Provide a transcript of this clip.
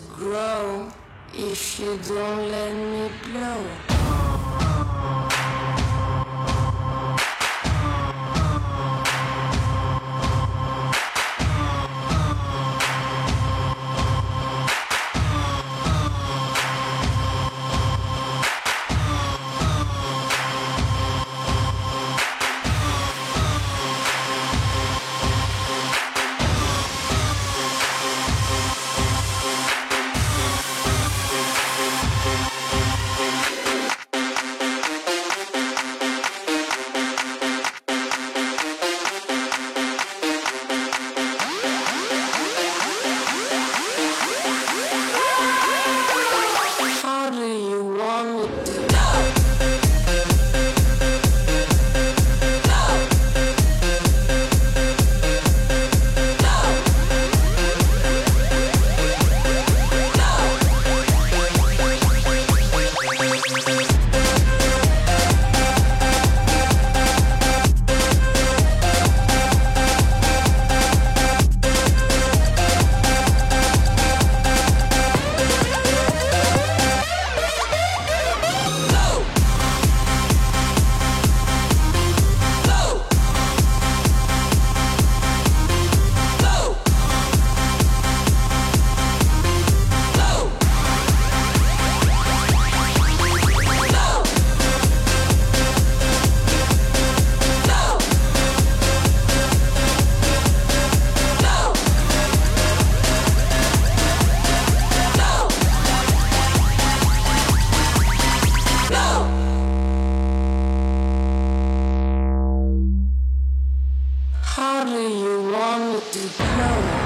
grow if you don't let me blow? Do blow?